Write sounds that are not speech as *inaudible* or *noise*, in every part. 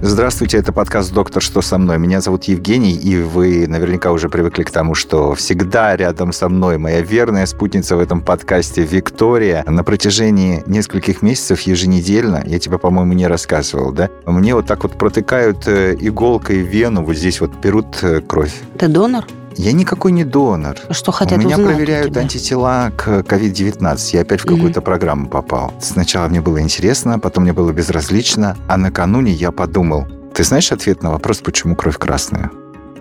Здравствуйте, это подкаст «Доктор, что со мной?». Меня зовут Евгений, и вы наверняка уже привыкли к тому, что всегда рядом со мной моя верная спутница в этом подкасте Виктория. На протяжении нескольких месяцев еженедельно, я тебе, по-моему, не рассказывал, да? Мне вот так вот протыкают э, иголкой вену, вот здесь вот берут э, кровь. Ты донор? Я никакой не донор. Что хотят У меня узнать проверяют у антитела к COVID-19. Я опять в какую-то программу попал. Сначала мне было интересно, потом мне было безразлично, а накануне я подумал, ты знаешь ответ на вопрос, почему кровь красная?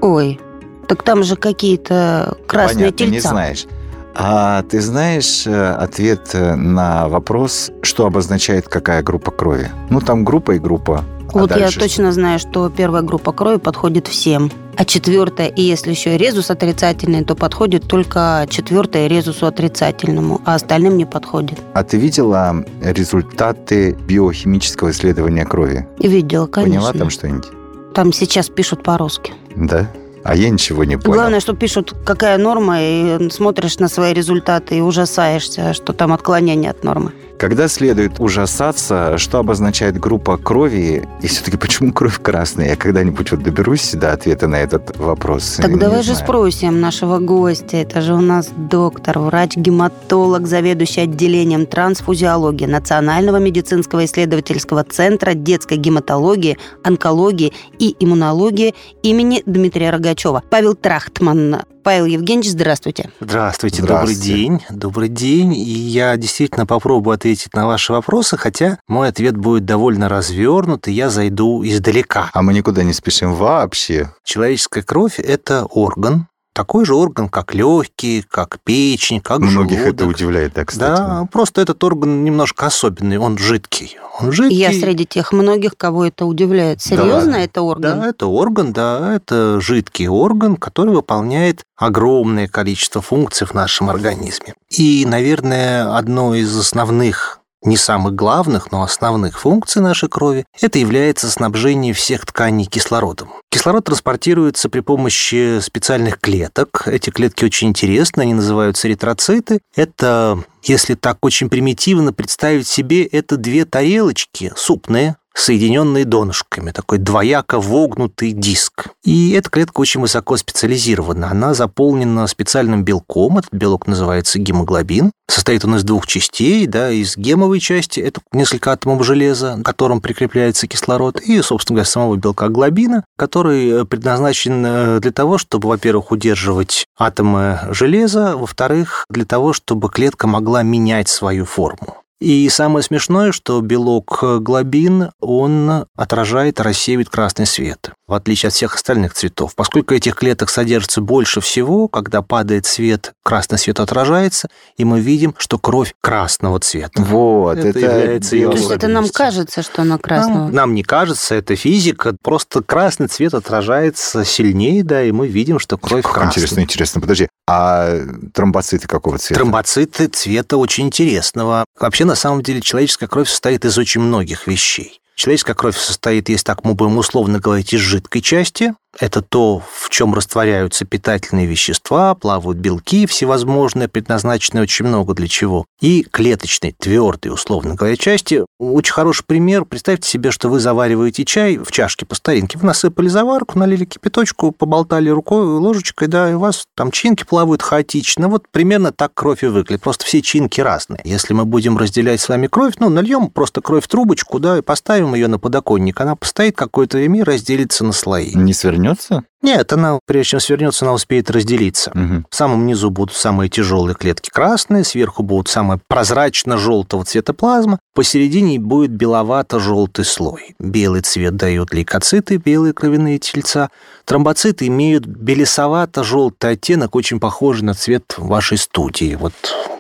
Ой, так там же какие-то красные Понятно, не тельца. знаешь. А ты знаешь э, ответ э, на вопрос, что обозначает какая группа крови? Ну, там группа и группа. А Вот я дальше точно знаю, что первая группа крови подходит всем. А четвертая, и если еще и резус отрицательный, то подходит только четвертая резусу отрицательному, а остальным не подходит. А ты видела результаты биохимического исследования крови? Видела, конечно. Поняла там что-нибудь? Там сейчас пишут по-русски. Да? А я ничего не понял. Главное, что пишут, какая норма, и смотришь на свои результаты и ужасаешься, что там отклонение от нормы. Когда следует ужасаться, что обозначает группа крови, и все-таки почему кровь красная? Я когда-нибудь вот доберусь до ответа на этот вопрос. Так Не давай же знаю. спросим нашего гостя. Это же у нас доктор, врач-гематолог, заведующий отделением трансфузиологии Национального медицинского исследовательского центра детской гематологии, онкологии и иммунологии имени Дмитрия Рогачева. Павел Трахтман. Павел Евгеньевич, здравствуйте. Здравствуйте, добрый день. Добрый день. И я действительно попробую ответить на ваши вопросы, хотя мой ответ будет довольно развернут, и я зайду издалека. А мы никуда не спешим вообще. Человеческая кровь – это орган, такой же орган, как легкие, как печень, как Многих желудок. это удивляет, да, кстати. Да, просто этот орган немножко особенный, он жидкий. Он жидкий. Я среди тех многих, кого это удивляет. Серьезно, ладно? это орган? Да, это орган, да, это жидкий орган, который выполняет огромное количество функций в нашем организме. И, наверное, одно из основных не самых главных, но основных функций нашей крови, это является снабжение всех тканей кислородом. Кислород транспортируется при помощи специальных клеток. Эти клетки очень интересны, они называются эритроциты. Это, если так очень примитивно представить себе, это две тарелочки супные, соединенные донышками, такой двояко вогнутый диск. И эта клетка очень высоко специализирована. Она заполнена специальным белком. Этот белок называется гемоглобин. Состоит он из двух частей, да, из гемовой части, это несколько атомов железа, к которым прикрепляется кислород, и, собственно говоря, самого белка глобина, который э, предназначен э, для того, чтобы, во-первых, удерживать атомы железа, во-вторых, для того, чтобы клетка могла менять свою форму. И самое смешное, что белок глобин, он отражает рассеивает красный свет, в отличие от всех остальных цветов. Поскольку этих клеток содержится больше всего, когда падает свет, красный свет отражается, и мы видим, что кровь красного цвета. Вот, Это это, является её То есть это нам кажется, что она красного. Нам, нам не кажется, это физика, просто красный цвет отражается сильнее, да, и мы видим, что кровь Как красная. интересно, интересно. Подожди, а тромбоциты какого цвета? Тромбоциты цвета очень интересного. Вообще, на самом деле, человеческая кровь состоит из очень многих вещей. Человеческая кровь состоит, если так мы будем условно говорить, из жидкой части. Это то, в чем растворяются питательные вещества, плавают белки всевозможные, предназначенные очень много для чего. И клеточной, твердой, условно говоря, части. Очень хороший пример. Представьте себе, что вы завариваете чай в чашке по старинке. Вы насыпали заварку, налили кипяточку, поболтали рукой, ложечкой, да, и у вас там чинки плавают хаотично. Вот примерно так кровь и выглядит. Просто все чинки разные. Если мы будем разделять с вами кровь, ну, нальем просто кровь в трубочку, да, и поставим ее на подоконник. Она постоит какое-то время и разделится на слои. Не свернется? Нет, она, прежде чем свернется, она успеет разделиться. Мгм. В самом низу будут самые тяжелые клетки красные, сверху будут самые прозрачно-желтого цвета плазма, посередине будет беловато-желтый слой. Белый цвет дают лейкоциты, белые кровяные тельца. Тромбоциты имеют белесовато-желтый оттенок, очень похожий на цвет вашей студии. Вот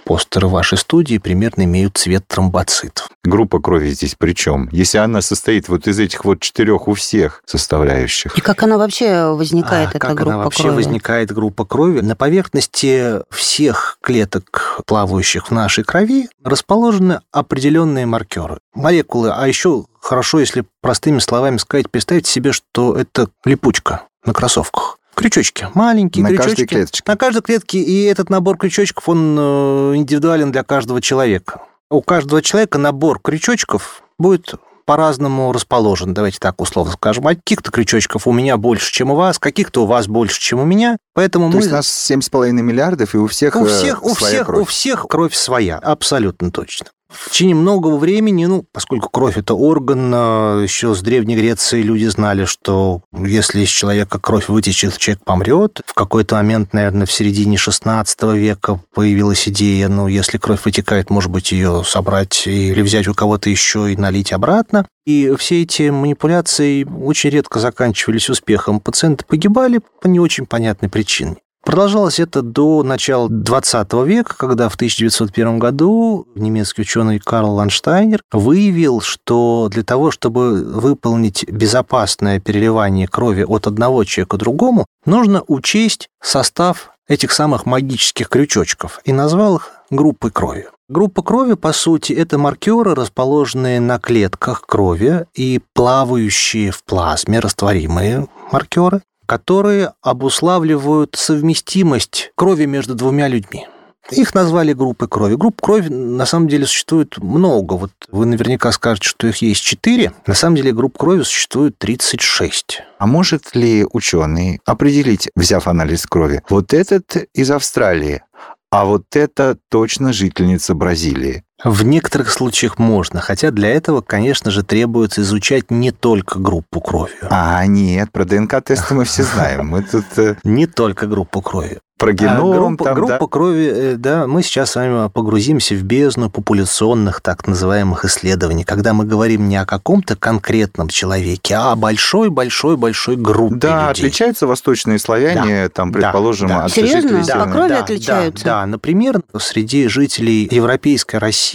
постеры вашей студии примерно имеют цвет тромбоцитов. Группа крови здесь при чем? Если она состоит вот из этих вот четырех у всех составляющих. И как она вообще возникает, А эта как группа она вообще крови? возникает группа крови? На поверхности всех клеток, плавающих в нашей крови, расположены определенные маркеры. Молекулы, а еще хорошо, если простыми словами сказать, представьте себе, что это липучка на кроссовках. Крючочки, маленькие На крючочки. каждой клеточке. На каждой клетке, и этот набор крючочков, он э, индивидуален для каждого человека. У каждого человека набор крючочков будет по-разному расположен, давайте так условно скажем. А каких-то крючочков у меня больше, чем у вас, каких-то у вас больше, чем у меня. Поэтому То мы... есть нас 7,5 миллиардов, и у всех, У э, всех, у всех, кровь. у всех кровь своя, абсолютно точно. В течение многого времени, ну, поскольку кровь это орган, э, еще с Древней Греции люди знали, что если из человека кровь вытечет, человек помрет. В какой-то момент, наверное, в середине XVI века появилась идея, ну, если кровь вытекает, может быть, ее собрать или взять у кого-то еще и налить обратно. И все эти манипуляции очень редко заканчивались успехом. Пациенты погибали по не очень понятной причине. Продолжалось это до начала 20 века, когда в 1901 году немецкий ученый Карл Ланштайнер выявил, что для того, чтобы выполнить безопасное переливание крови от одного человека к другому, нужно учесть состав этих самых магических крючочков и назвал их группой крови. Группа крови, по сути, это маркеры, расположенные на клетках крови и плавающие в плазме, растворимые маркеры, которые обуславливают совместимость крови между двумя людьми. Их назвали группой крови. Групп крови на самом деле существует много. Вот вы наверняка скажете, что их есть 4. На самом деле групп крови существует 36. А может ли ученый определить, взяв анализ крови, вот этот из Австралии, а вот это точно жительница Бразилии? В некоторых случаях можно, хотя для этого, конечно же, требуется изучать не только группу крови. А, нет, про ДНК-тесты мы все знаем. Мы тут э, *laughs* Не только группу крови. про А геном, группа, там, группа да. крови, э, да, мы сейчас с вами погрузимся в бездну популяционных так называемых исследований, когда мы говорим не о каком-то конкретном человеке, а о большой-большой-большой группе Да, людей. отличаются восточные славяне, там, да, предположим, да. от Серьезно? жителей По Северной- крови да, отличаются? Да, да, например, среди жителей Европейской России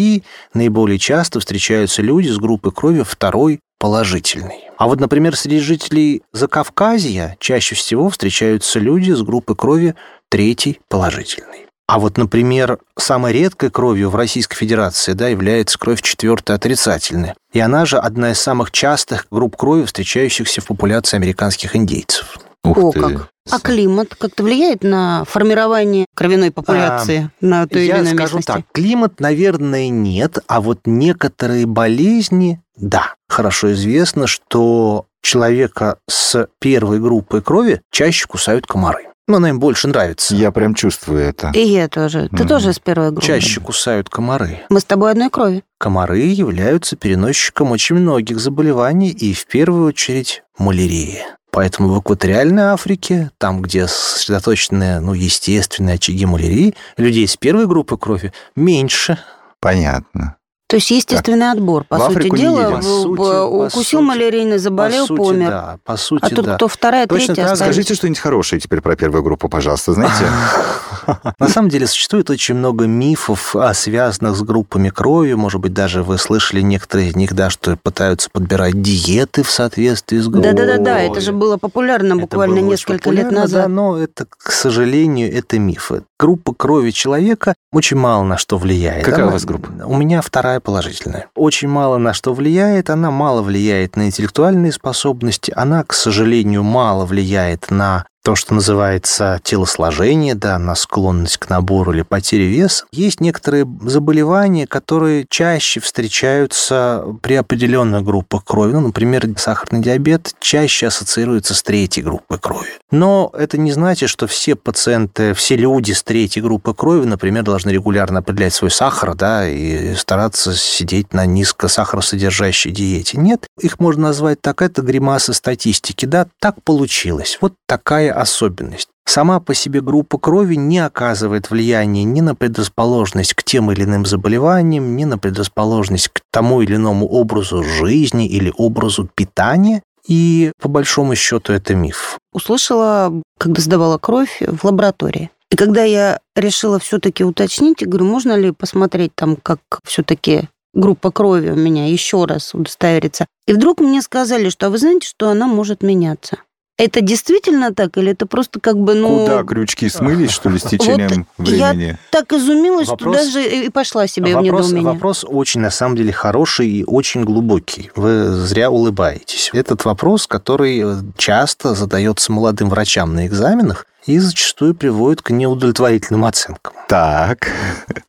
наиболее часто встречаются люди с группой крови второй положительной. А вот, например, среди жителей Закавказья чаще всего встречаются люди с группой крови третий положительной. А вот, например, самой редкой кровью в Российской Федерации да, является кровь четвертая отрицательная. И она же одна из самых частых групп крови, встречающихся в популяции американских индейцев. Ух О, ты. как. А климат как-то влияет на формирование кровяной популяции на той или Я иной скажу местности? так, климат, наверное, нет, а вот некоторые болезни, да. Хорошо известно, что человека с первой группой крови чаще кусают комары. Но она им больше нравится. Я прям чувствую это. И я тоже. Ты Мгм. тоже с первой группы? Чаще кусают комары. Мы с тобой одной крови. Комары являются переносчиком очень многих заболеваний и в первую очередь малярии. Поэтому в экваториальной Африке, там, где сосредоточены ну, естественные очаги малярии, людей с первой группы крови меньше. Понятно. То есть естественный отбор, по В сути Африку не дела. По сути- по укусил сути- малярийный, заболел, по сути, помер. Да, по сути, А тут да. кто вторая, Точно третья так остались. Скажите что-нибудь хорошее теперь про первую группу, пожалуйста. Знаете, *laughs* На самом деле существует очень много мифов, а, связанных с группами крови. Может быть, даже вы слышали некоторые из них, да, что пытаются подбирать диеты в соответствии с группой. Да-да-да, это же было популярно буквально несколько лет назад. Да, но это, к сожалению, это мифы. Группа крови человека очень мало на что влияет. Какая у вас группа? У меня вторая положительная. Очень мало на что влияет. Она мало влияет на интеллектуальные способности. Она, к сожалению, мало влияет на то, что называется телосложение, да, на склонность к набору или потере веса. Есть некоторые заболевания, которые чаще встречаются при определенных группах крови. Ну, например, сахарный диабет чаще ассоциируется с третьей группой крови. Но это не значит, что все пациенты, все люди с третьей группы крови, например, должны регулярно определять свой сахар, да, и стараться сидеть на низкосахаросодержащей диете. Нет, их можно назвать так, это гримасы статистики, да, так получилось. Вот такая особенность. Сама по себе группа крови не оказывает влияния ни на предрасположенность к тем или иным заболеваниям, ни на предрасположенность к тому или иному образу жизни или образу питания. И по большому счету это миф. Услышала, когда сдавала кровь в лаборатории. И когда я решила все-таки уточнить, говорю, можно ли посмотреть там, как все-таки группа крови у меня еще раз удостовериться. И вдруг мне сказали, что а вы знаете, что она может меняться. Это действительно так? Или это просто как бы, ну... Куда крючки смылись, что ли, с *laughs* течением Вот времени? Я так изумилась, Вопрос- что даже и пошла себе в Вопрос, недоумение. вопрос очень, на самом деле, хороший и очень глубокий. Вы зря улыбаетесь. Этот вопрос, который э, часто задается молодым врачам на экзаменах и зачастую приводит к неудовлетворительным оценкам. Так,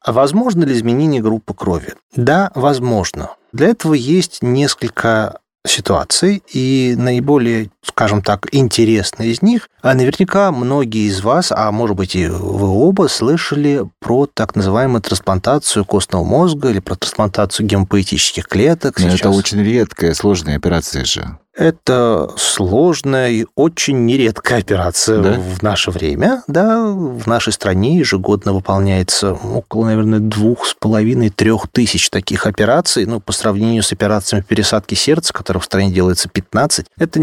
А возможно ли изменение группы крови? Да, возможно. Для этого есть несколько ситуаций, и наиболее, скажем так, интересные из них, а наверняка многие из вас, а может быть и вы оба, слышали про так называемую трансплантацию костного мозга или про трансплантацию гемопоэтических клеток. но это очень редкая, сложная операция же. это сложная и очень нередкая операция Да? в наше время. Да, в нашей стране ежегодно выполняется около, наверное, двух с половиной, трех тысяч таких операций. Ну, по сравнению с операциями пересадки сердца, которых в стране делается 15, это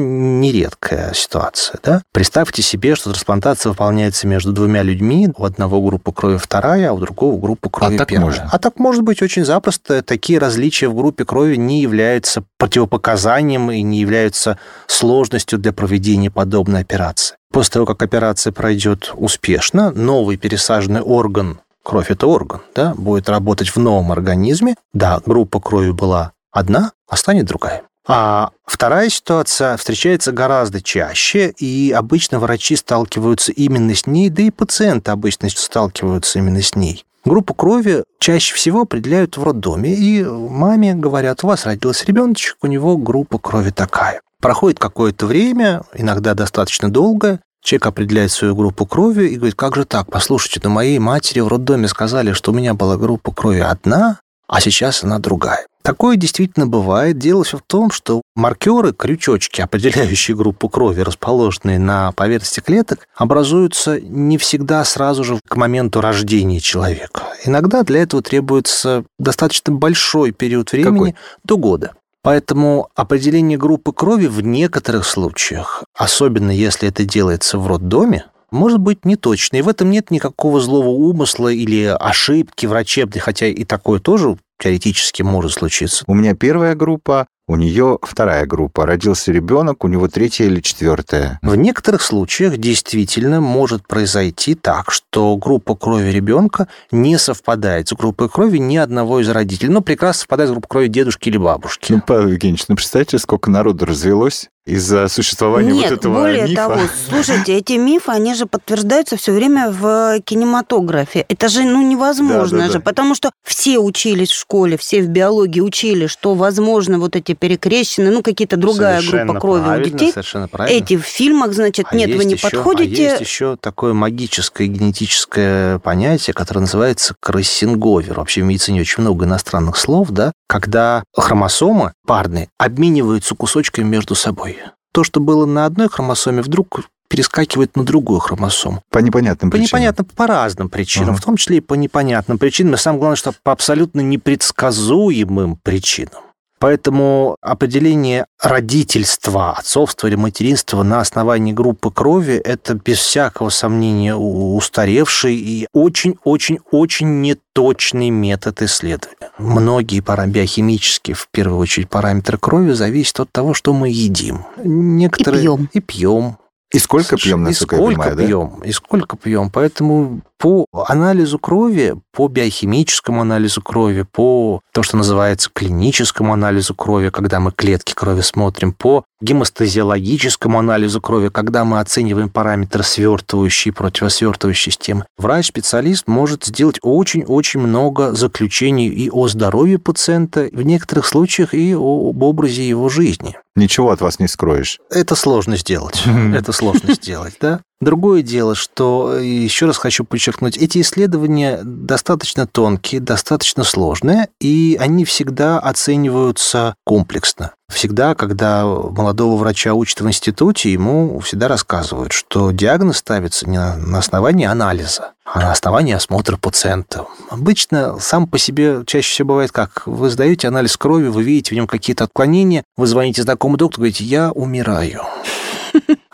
нередкая ситуация. Да? Представьте себе, что трансплантация выполняется между двумя людьми. У одного группа крови вторая, а у другого группа крови так первая. можно? А так может быть очень запросто. Такие различия в группе крови не являются противопоказанием и не являются сложностью для проведения подобной операции. После того, как операция пройдет успешно, новый пересаженный орган, кровь – это орган, да, будет работать в новом организме. Да, группа крови была одна, а станет другая. А вторая ситуация встречается гораздо чаще, и обычно врачи сталкиваются именно с ней, да и пациенты обычно сталкиваются именно с ней. Группу крови чаще всего определяют в роддоме, и маме говорят, у вас родился ребеночек, у него группа крови такая. Проходит какое-то время, иногда достаточно долгое, человек определяет свою группу крови и говорит, как же так, послушайте, но моей матери в роддоме сказали, что у меня была группа крови одна, а сейчас она другая. Такое действительно бывает. Дело все в том, что маркеры, крючочки, определяющие группу крови, расположенные на поверхности клеток, образуются не всегда сразу же к моменту рождения человека. Иногда для этого требуется достаточно большой период времени Какой? до года. Поэтому определение группы крови в некоторых случаях, особенно если это делается в роддоме, может быть неточно. И в этом нет никакого злого умысла или ошибки врачебной, хотя и такое тоже теоретически может случиться. У меня первая группа, у нее вторая группа. Родился ребенок, у него третья или четвертая. В некоторых случаях действительно может произойти так, что группа крови ребенка не совпадает с группой крови ни одного из родителей, но прекрасно совпадает с группой крови дедушки или бабушки. Ну, Павел Евгеньевич, ну представьте, сколько народу развелось из-за существования Нет, вот этого более мифа. того, *laughs* слушайте, эти мифы, они же подтверждаются все время в кинематографе. Это же, ну, невозможно Да, да, же, да. потому что все учились в школе, все в биологии учили, что, возможно, вот эти перекрещенные, ну, какие-то другая Совершенно группа крови у детей. Совершенно правильно. Эти в фильмах, значит, А нет, вы не еще- подходите. А есть еще такое магическое генетическое понятие, которое называется кроссинговер. Вообще в медицине очень много иностранных слов, да, когда хромосомы парные обмениваются кусочками между собой. То, что было на одной хромосоме, вдруг перескакивает на другую хромосому. По непонятным По причинам. непонятным, по разным причинам, Ага. в том числе и по непонятным причинам. И самое главное, что по абсолютно непредсказуемым причинам. Поэтому определение родительства, отцовства или материнства на основании группы крови – это без всякого сомнения устаревший и очень-очень-очень неточный метод исследования. Многие пара- биохимические, в первую очередь, параметры крови зависят от того, что мы едим. Некоторые... пьем. И пьем. И сколько пьем, И насколько я сколько понимаю, да? пьем, и сколько пьем. Поэтому по анализу крови, по биохимическому анализу крови, по то, что называется клиническому анализу крови, когда мы клетки крови смотрим, по гемостазиологическому анализу крови, когда мы оцениваем параметры свертывающей и противосвертывающей системы, врач-специалист может сделать очень-очень много заключений и о здоровье пациента, в некоторых случаях и об образе его жизни. Ничего от вас не скроешь. Это сложно сделать. *laughs* Это сложно сделать, да? Другое дело, что, э, еще раз хочу подчеркнуть, эти исследования достаточно тонкие, достаточно сложные, и они всегда оцениваются комплексно. Всегда, когда молодого врача учат в институте, ему всегда рассказывают, что диагноз ставится не на основании анализа, а на основании осмотра пациента. Обычно сам по себе чаще всего бывает как? Вы сдаете анализ крови, вы видите в нем какие-то отклонения, вы звоните знакомому доктору, говорите, я умираю.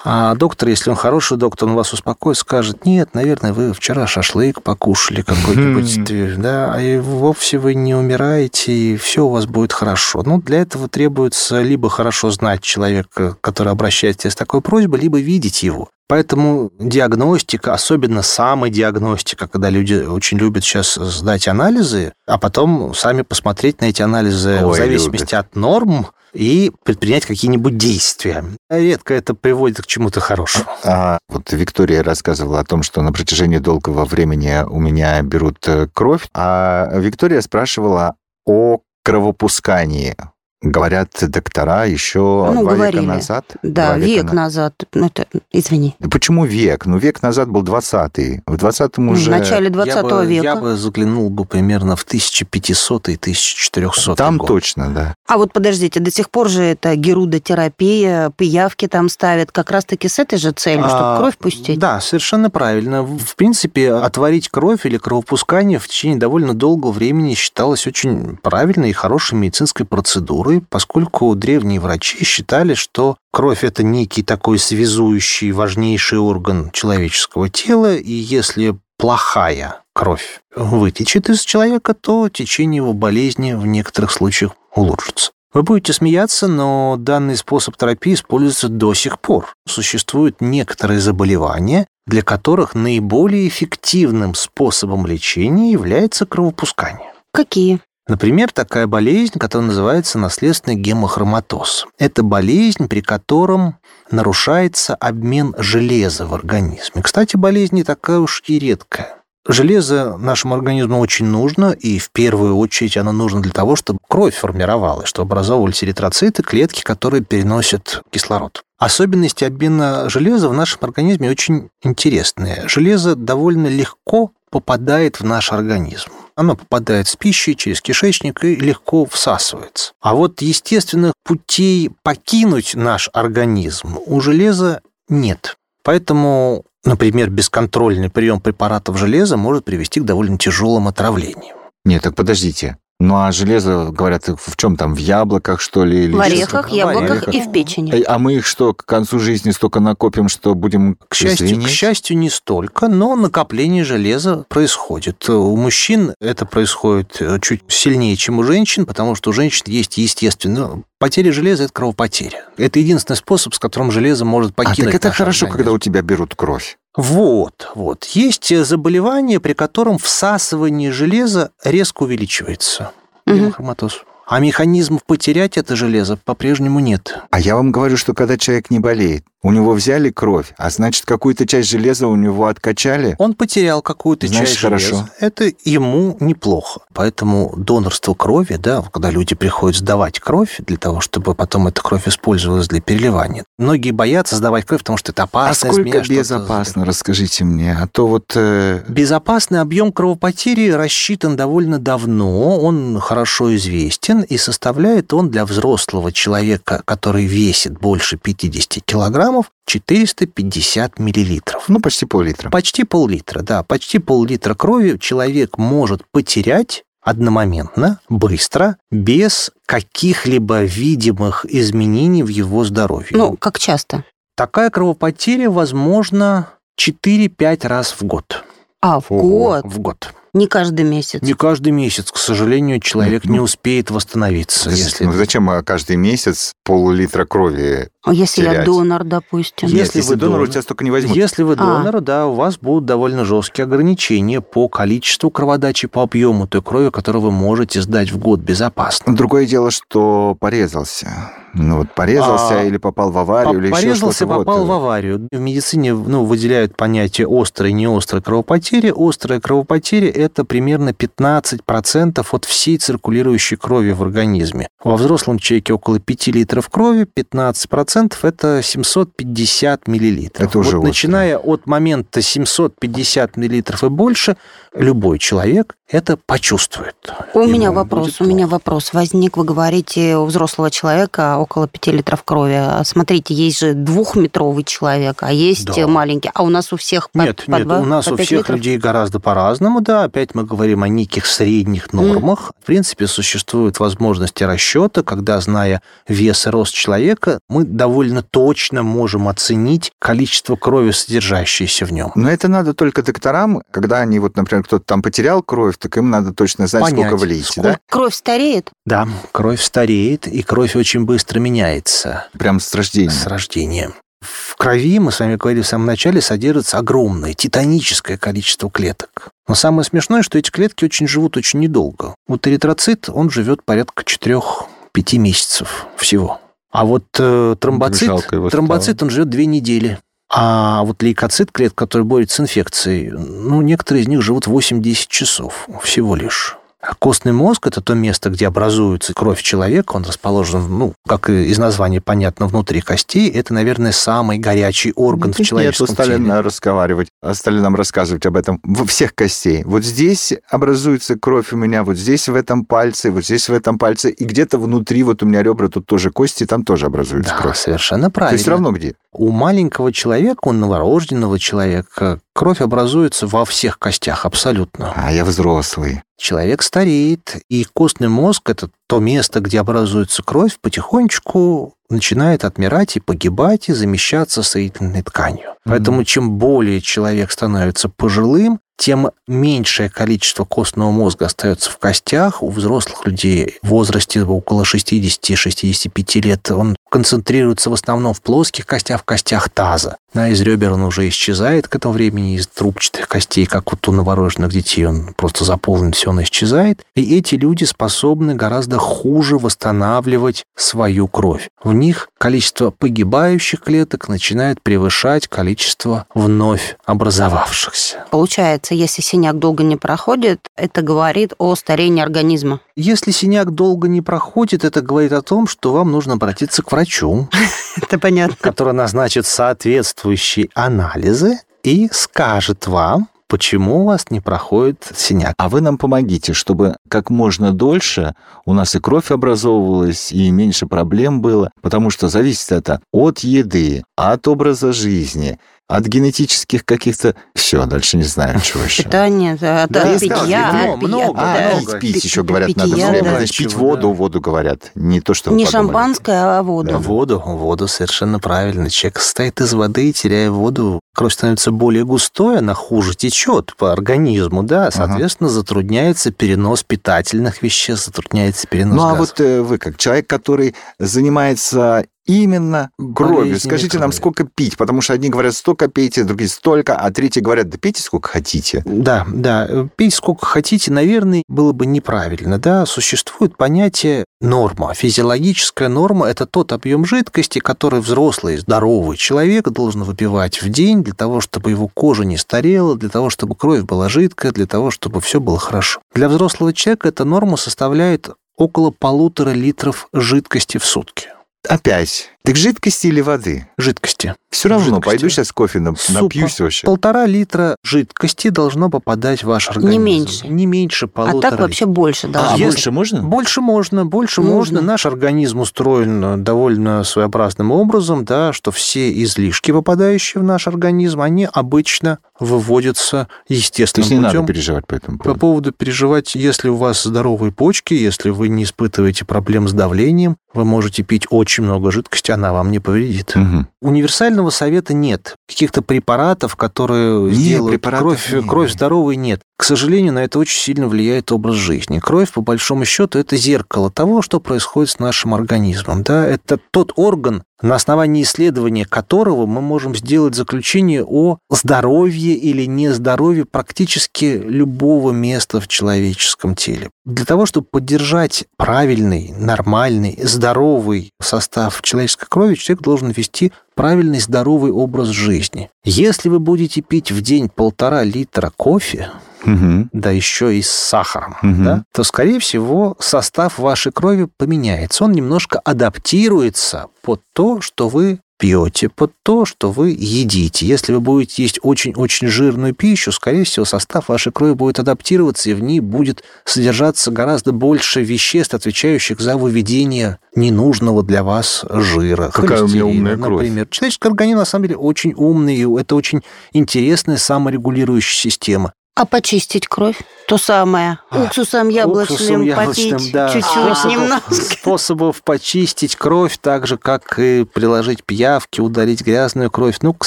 А доктор, если он хороший доктор, он вас успокоит, скажет, нет, наверное, вы вчера шашлык покушали какой-нибудь, да, и вовсе вы не умираете, и все у вас будет хорошо. Ну, для этого требуется либо хорошо знать человека, который обращается с такой просьбой, либо видеть его. Поэтому диагностика, особенно самодиагностика, когда люди очень любят сейчас сдать анализы, а потом сами посмотреть на эти анализы Ой, в зависимости любят. от норм и предпринять какие-нибудь действия. Редко это приводит к чему-то хорошему. А, вот Виктория рассказывала о том, что на протяжении долгого времени у меня берут э, кровь, а Виктория спрашивала о кровопускании. Говорят доктора еще Ну, два говорили. века назад. Да, Два век на- назад. Ну, это, извини. Почему век? Ну, век назад был 20-й. В 20-м уже... В начале 20 я бы, века. Я бы заглянул бы примерно в 1500 и 1400 Там год. точно, да. А вот подождите, до сих пор же это герудотерапия, пиявки там ставят как раз-таки с этой же целью, чтобы А, кровь пустить? Да, совершенно правильно. В в принципе, отварить кровь или кровопускание в течение довольно долгого времени считалось очень правильной и хорошей медицинской процедурой, поскольку древние врачи считали, что кровь – это некий такой связующий, важнейший орган человеческого тела, и если плохая кровь вытечет из человека, то течение его болезни в некоторых случаях улучшится. Вы будете смеяться, но данный способ терапии используется до сих пор. Существуют некоторые заболевания, для которых наиболее эффективным способом лечения является кровопускание. Какие? Например, такая болезнь, которая называется наследственный гемохроматоз. Это болезнь, при котором нарушается обмен железа в организме. Кстати, болезнь не такая уж и редкая. Железо нашему организму очень нужно, и в первую очередь оно нужно для того, чтобы кровь формировалась, чтобы образовывались эритроциты, клетки, которые переносят кислород. Особенности обмена железа в нашем организме очень интересные. Железо довольно легко попадает в наш организм. Оно попадает с пищей через кишечник и легко всасывается. А вот естественных путей покинуть наш организм у железа нет. Поэтому, например, бесконтрольный прием препаратов железа может привести к довольно тяжелым отравлениям. Нет, так подождите. Ну, а железо, говорят, в чем там, в яблоках, что ли? или В орехах, в яблоках орехах. и в печени. Э, А мы их что, к концу жизни столько накопим, что будем К счастью, к звенеть? счастью, не столько, но накопление железа происходит. У мужчин это происходит э, чуть сильнее, чем у женщин, потому что у женщин есть естественно потеря железа – это кровопотеря. Это единственный способ, с которым железо может А покинуть так это хорошо, организм. когда у тебя берут кровь. Вот, вот. Есть заболевание, при котором всасывание железа резко увеличивается. Мгм. Гемохроматоз. А механизмов потерять это железо по-прежнему нет. А я вам говорю, что когда человек не болеет, у него взяли кровь, а значит, какую-то часть железа у него откачали. Он потерял какую-то Значит, часть хорошо. железа. Это ему неплохо. Поэтому донорство крови, да, когда люди приходят сдавать кровь для того, чтобы потом эта кровь использовалась для переливания. Многие боятся сдавать кровь, потому что это А опасно. из сколько безопасно, расскажите мне. А то вот... э, Безопасный объем кровопотери рассчитан довольно давно, он хорошо известен, и составляет он для взрослого человека, который весит больше 50 килограммов, 450 миллилитров. ну, почти пол-литра. Почти пол-литра, да. Почти пол-литра крови человек может потерять одномоментно, быстро, без каких-либо видимых изменений в его здоровье. Ну, как часто? Такая кровопотеря возможна 4-5 раз в год. А, в Ого. год. В год. Не каждый месяц. Не каждый месяц, к сожалению, человек Ну, не успеет восстановиться. Если... Ну, зачем а, каждый месяц пол-литра крови? А если я терять. донор, допустим? Если Нет, если вы донор, у тебя столько не возьмут. Если вы А. донор, да, у вас будут довольно жесткие ограничения по количеству кроводачи, по объему той крови, которую вы можете сдать в год безопасно. Другое дело, что порезался. Ну вот порезался А, или попал в аварию, или еще Порезался, что-то. попал вот. в аварию. В медицине ну, выделяют понятие острой и неострой кровопотери. Острая кровопотеря – это примерно 15% от всей циркулирующей крови в организме. Во взрослом человеке около 5 литров крови, 15% – это 750 миллилитров. Это уже вот начиная от момента 750 миллилитров и больше, любой человек это почувствует. У меня Ему вопрос, будет у меня вопрос. Возник, вы говорите, у взрослого человека около 5 литров крови. Смотрите, есть же двухметровый человек, а есть Да. маленький. А у нас у всех по, Нет, по нет, два- у нас у всех литров? людей гораздо по-разному, да. Опять мы говорим о неких средних нормах. В принципе, существуют возможности расчета, когда, зная вес и рост человека, мы довольно точно можем оценить количество крови, содержащееся в нем. Но это надо только докторам, когда они, вот, например, кто-то там потерял кровь, так им надо точно знать, Понять, сколько влить, сколько- да? Кровь стареет? Да, кровь стареет, и кровь очень быстро меняется Прям с рождения. с рождения. В крови, мы с вами говорили в самом начале, содержится огромное, титаническое количество клеток. Но самое смешное, что эти клетки очень живут очень недолго. Вот эритроцит, он живет порядка 4-5 месяцев всего. А вот э, тромбоцит, тромбоцит, он живет 2 недели. А вот лейкоцит, клетка, который борется с инфекцией, ну, некоторые из них живут 8-10 часов всего лишь. А костный мозг – это то место, где образуется кровь человека. Он расположен, ну, как и из названия понятно, внутри костей. Это, наверное, самый горячий орган в Нет, человеческом стали теле. разговаривать, стали нам рассказывать об этом во всех костей. Вот здесь образуется кровь у меня, вот здесь в этом пальце, вот здесь в этом пальце, и где-то внутри, вот у меня ребра, тут тоже кости, там тоже образуется Да, кровь. совершенно То правильно. есть все равно где? У маленького человека, у новорожденного человека, кровь образуется во всех костях абсолютно. А я взрослый. Человек стареет, и костный мозг – это то место, где образуется кровь, потихонечку начинает отмирать и погибать, и замещаться соединительной тканью. Поэтому чем более человек становится пожилым, тем меньшее количество костного мозга остается в костях. У взрослых людей в возрасте около 60-65 лет он концентрируется в основном в плоских костях, в костях таза. А из ребер он уже исчезает к этому времени, из трубчатых костей, как вот у новорожденных детей, он просто заполнен, все, он исчезает. И эти люди способны гораздо хуже восстанавливать свою кровь. В них количество погибающих клеток начинает превышать количество вновь образовавшихся. Получается, если синяк долго не проходит, это говорит о старении организма. Если синяк долго не проходит, это говорит о том, что вам нужно обратиться к врачу, *laughs* Это понятно. который назначит соответствующие анализы и скажет вам, почему у вас не проходит синяк. А вы нам помогите, чтобы как можно дольше у нас и кровь образовывалась, и меньше проблем было, потому что зависит это от еды, от образа жизни, от генетических каких-то... Все, дальше не знаю, чего еще. Питание, да, от Да, я сказал, питья, вино, от питья, много, да. А, много. пить, пить еще говорят, надо питья, все время. да. Значит, пить воду, да. воду говорят. Не то, что Не подумали. шампанское, а воду. Воду, воду, совершенно правильно. Человек состоит из воды, и теряя воду, кровь становится более густой, она хуже течет по организму, да, соответственно, затрудняется перенос питательных веществ, затрудняется перенос Ну, а газов. вот э, вы, как человек, который занимается именно Болезнями скажите нам, сколько пить? Потому что одни говорят, столько пейте, другие столько, а третьи говорят, да пейте сколько хотите. Да, да, пить сколько хотите, наверное, было бы неправильно, да. Существует понятие норма. Физиологическая норма – это тот объем жидкости, который взрослый, здоровый человек должен выпивать в день для того, чтобы его кожа не старела, для того, чтобы кровь была жидкая, для того, чтобы все было хорошо. Для взрослого человека эта норма составляет около полутора литров жидкости в сутки. Опять. Так жидкости или воды? Жидкости. Все равно, Жидкости. пойду сейчас кофе нап- Супа. напьюсь вообще. Полтора литра жидкости должно попадать в ваш организм. меньше. Не меньше А полутора так вообще больше А, должно быть. больше можно? Больше можно, больше Нужно. можно. Наш организм устроен довольно своеобразным образом, да, что все излишки, попадающие в наш организм, они обычно выводятся То естественным есть не надо путем. переживать по этому По поводу. поводу переживать, если у вас здоровые почки, если вы не испытываете проблем с давлением, вы можете пить очень много жидкости, она вам не повредит. Мгм. Универсального совета нет. Каких-то препаратов, которые Не, сделают препаратов кровь, нет. кровь здоровой, нет. К сожалению, на это очень сильно влияет образ жизни. Кровь, по большому счету, это зеркало того, что происходит с нашим организмом. Да? Это тот орган, на основании исследования которого мы можем сделать заключение о здоровье или нездоровье практически любого места в человеческом теле. Для того, чтобы поддержать правильный, нормальный, здоровый состав человеческой крови, человек должен вести правильный, здоровый образ жизни. Если вы будете пить в день полтора литра кофе, Мгм. да еще и с сахаром, Мгм. да, то, скорее всего, состав вашей крови поменяется. Он немножко адаптируется под то, что вы пьете, под то, что вы едите. Если вы будете есть очень-очень жирную пищу, скорее всего, состав вашей крови будет адаптироваться, и в ней будет содержаться гораздо больше веществ, отвечающих за выведение ненужного для вас жира. Какая у меня умная кровь. Например. Человеческий организм, на самом деле, очень умный, и это очень интересная саморегулирующая система. А почистить кровь? То самое. Уксусом яблочным, Уксусом попить яблочным, да. чуть-чуть, Способов- немножко. Способов почистить кровь, так же, как и приложить пиявки, удалить грязную кровь. Ну, к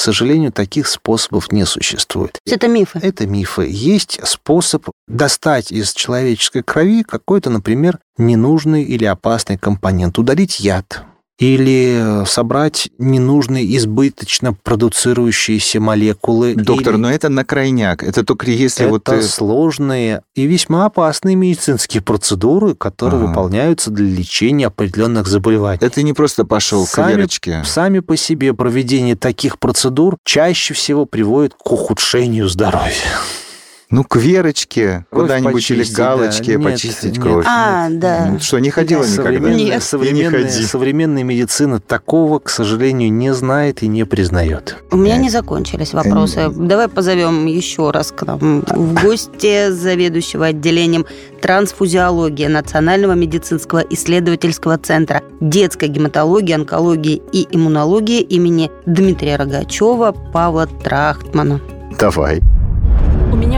сожалению, таких способов не существует. Это мифы. Это мифы. Есть способ достать из человеческой крови какой-то, например, ненужный или опасный компонент, удалить яд или собрать ненужные, избыточно продуцирующиеся молекулы. Доктор, или- но это на крайняк. Это только если это вот... э, сложные и весьма опасные медицинские процедуры, которые Ага. выполняются для лечения определенных заболеваний. Это не просто пошел к Верочке. Сами по себе проведение таких процедур чаще всего приводит к ухудшению здоровья. Ну, к Верочке Кровь куда-нибудь или да. галочке Нет, почистить нет. кровь. А, да. Ну, что, не ходила никогда? Современная, Нет. И не современная, ходи. современная медицина такого, к сожалению, не знает и не признает. У меня не закончились вопросы. Давай позовем еще раз к нам в гости заведующего отделением трансфузиологии Национального медицинского исследовательского центра детской гематологии, онкологии и иммунологии имени Дмитрия Рогачева Павла Трахтмана. Давай.